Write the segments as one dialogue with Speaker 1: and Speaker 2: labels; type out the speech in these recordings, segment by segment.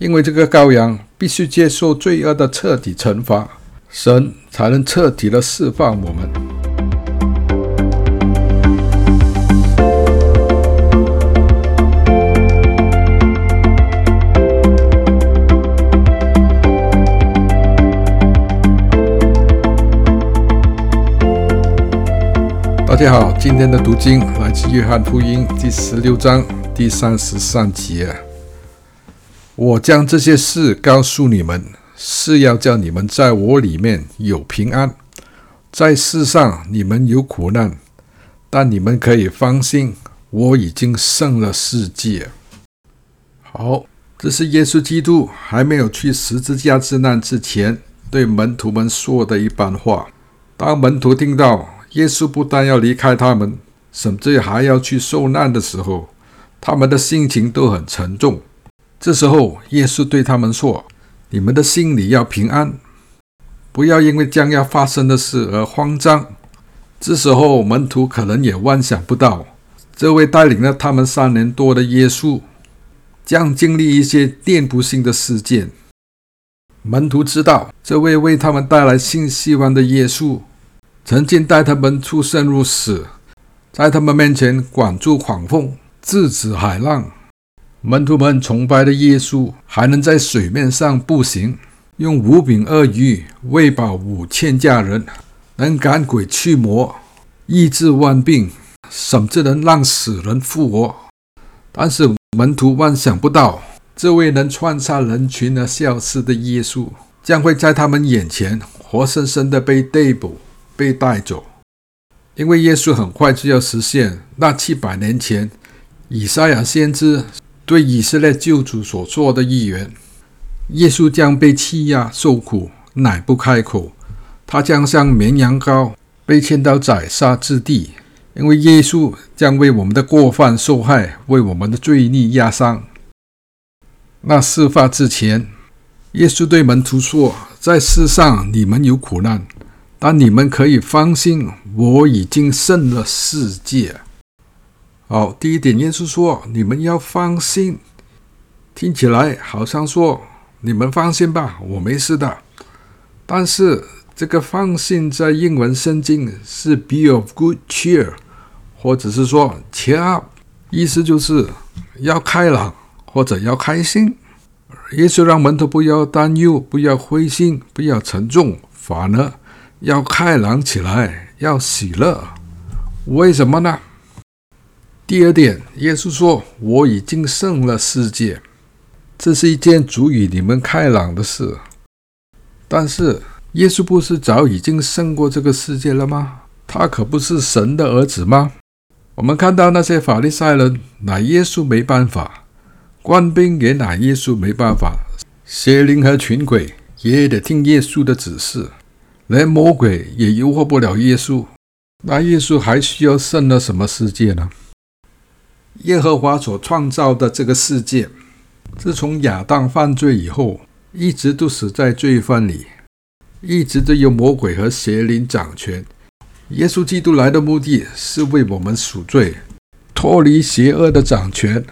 Speaker 1: 因为这个羔羊必须接受罪恶的彻底惩罚，神才能彻底的释放我们。大家好，今天的读经来自约翰福音第十六章第三十三节。我将这些事告诉你们，是要叫你们在我里面有平安。在世上你们有苦难，但你们可以放心，我已经胜了世界。好，这是耶稣基督还没有去十字架之难之前对门徒们说的一番话。当门徒听到，耶稣不但要离开他们，甚至还要去受难的时候，他们的心情都很沉重。这时候，耶稣对他们说：“你们的心里要平安，不要因为将要发生的事而慌张。”这时候，门徒可能也万想不到，这位带领了他们三年多的耶稣，将经历一些颠覆性的事件。门徒知道，这位为他们带来新希望的耶稣。曾经带他们出生入死，在他们面前管住狂风，制止海浪。门徒们崇拜的耶稣还能在水面上步行，用五饼二鱼喂饱五千家人，能赶鬼驱魔，医治万病，甚至能让死人复活。但是门徒万想不到，这位能穿插人群而消失的耶稣，将会在他们眼前活生生的被逮捕。被带走，因为耶稣很快就要实现那七百年前以赛亚先知对以色列救主所做的预言。耶稣将被欺压受苦，乃不开口；他将像绵羊羔被牵到宰杀之地，因为耶稣将为我们的过犯受害，为我们的罪孽压伤。那事发之前，耶稣对门徒说：“在世上你们有苦难。”但你们可以放心，我已经胜了世界。好，第一点，耶稣说：“你们要放心。”听起来好像说：“你们放心吧，我没事的。”但是这个“放心”在英文圣经是 “be of good cheer”，或者是说 “cheer up”，意思就是要开朗或者要开心。耶稣让门徒不要担忧，不要灰心，不要沉重，反而。要开朗起来，要喜乐，为什么呢？第二点，耶稣说：“我已经胜了世界。”这是一件足以你们开朗的事。但是，耶稣不是早已经胜过这个世界了吗？他可不是神的儿子吗？我们看到那些法利赛人拿耶稣没办法，官兵也拿耶稣没办法，邪灵和群鬼也得听耶稣的指示。连魔鬼也诱惑不了耶稣，那耶稣还需要胜了什么世界呢？耶和华所创造的这个世界，自从亚当犯罪以后，一直都死在罪犯里，一直都有魔鬼和邪灵掌权。耶稣基督来的目的是为我们赎罪，脱离邪恶的掌权，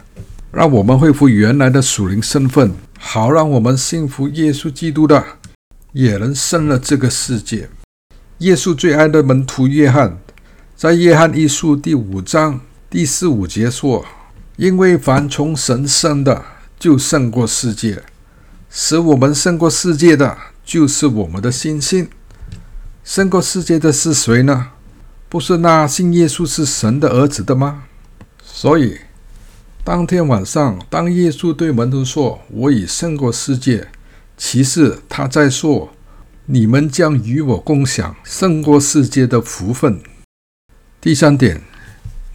Speaker 1: 让我们恢复原来的属灵身份，好让我们信服耶稣基督的。也能胜了这个世界。耶稣最爱的门徒约翰，在约翰一书第五章第四五节说：“因为凡从神生的，就胜过世界；使我们胜过世界的，就是我们的信心。胜过世界的是谁呢？不是那信耶稣是神的儿子的吗？”所以，当天晚上，当耶稣对门徒说：“我已胜过世界。”其实他在说：“你们将与我共享胜过世界的福分。”第三点，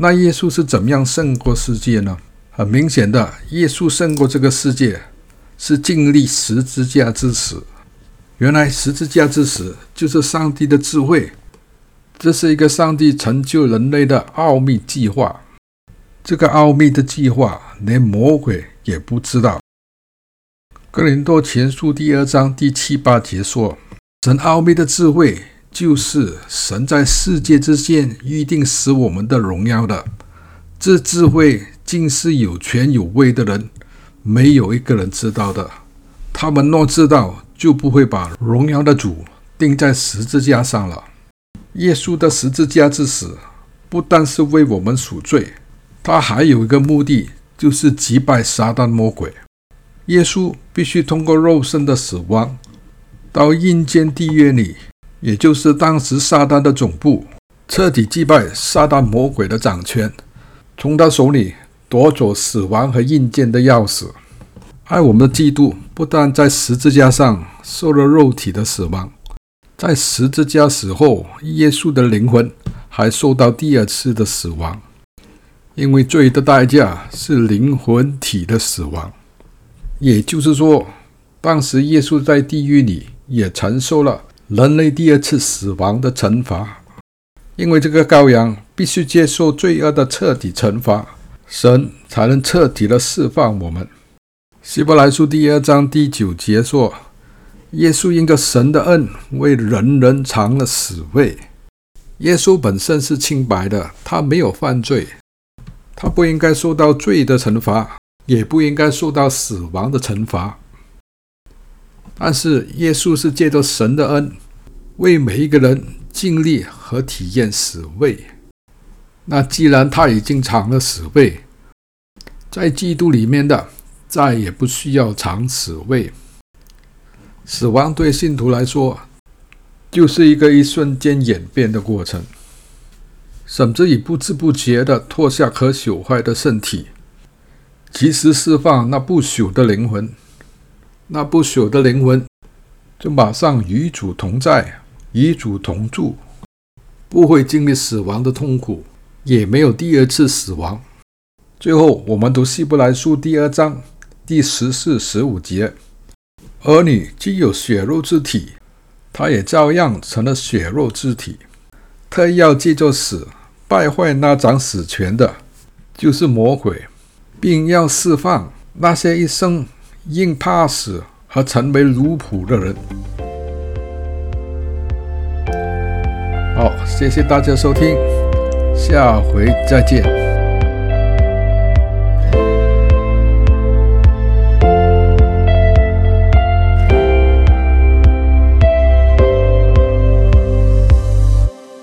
Speaker 1: 那耶稣是怎么样胜过世界呢？很明显的，耶稣胜过这个世界是经历十字架之死。原来十字架之死就是上帝的智慧，这是一个上帝成就人类的奥秘计划。这个奥秘的计划连魔鬼也不知道。哥林多前书第二章第七八节说：“神奥秘的智慧，就是神在世界之间预定使我们的荣耀的。这智慧竟是有权有位的人没有一个人知道的。他们若知道，就不会把荣耀的主钉在十字架上了。耶稣的十字架之死，不但是为我们赎罪，他还有一个目的，就是击败撒旦魔鬼。耶稣必须通过肉身的死亡，到阴间地狱里，也就是当时撒旦的总部，彻底击败撒旦魔鬼的掌权，从他手里夺走死亡和硬件的钥匙。爱我们的基督不但在十字架上受了肉体的死亡，在十字架死后，耶稣的灵魂还受到第二次的死亡，因为罪的代价是灵魂体的死亡。也就是说，当时耶稣在地狱里也承受了人类第二次死亡的惩罚，因为这个羔羊必须接受罪恶的彻底惩罚，神才能彻底的释放我们。希伯来书第二章第九节说：“耶稣因着神的恩，为人人尝了死味。耶稣本身是清白的，他没有犯罪，他不应该受到罪的惩罚。”也不应该受到死亡的惩罚，但是耶稣是借着神的恩，为每一个人尽力和体验死位。那既然他已经尝了死位，在基督里面的再也不需要尝死位。死亡对信徒来说，就是一个一瞬间演变的过程，甚至以不知不觉地脱下可朽坏的身体。及时释放那不朽的灵魂，那不朽的灵魂就马上与主同在，与主同住，不会经历死亡的痛苦，也没有第二次死亡。最后，我们读希伯来书第二章第十四、十五节：儿女既有血肉之体，他也照样成了血肉之体，特意要借着死败坏那掌死权的，就是魔鬼。并要释放那些一生硬怕死和成为奴仆的人。好，谢谢大家收听，下回再见。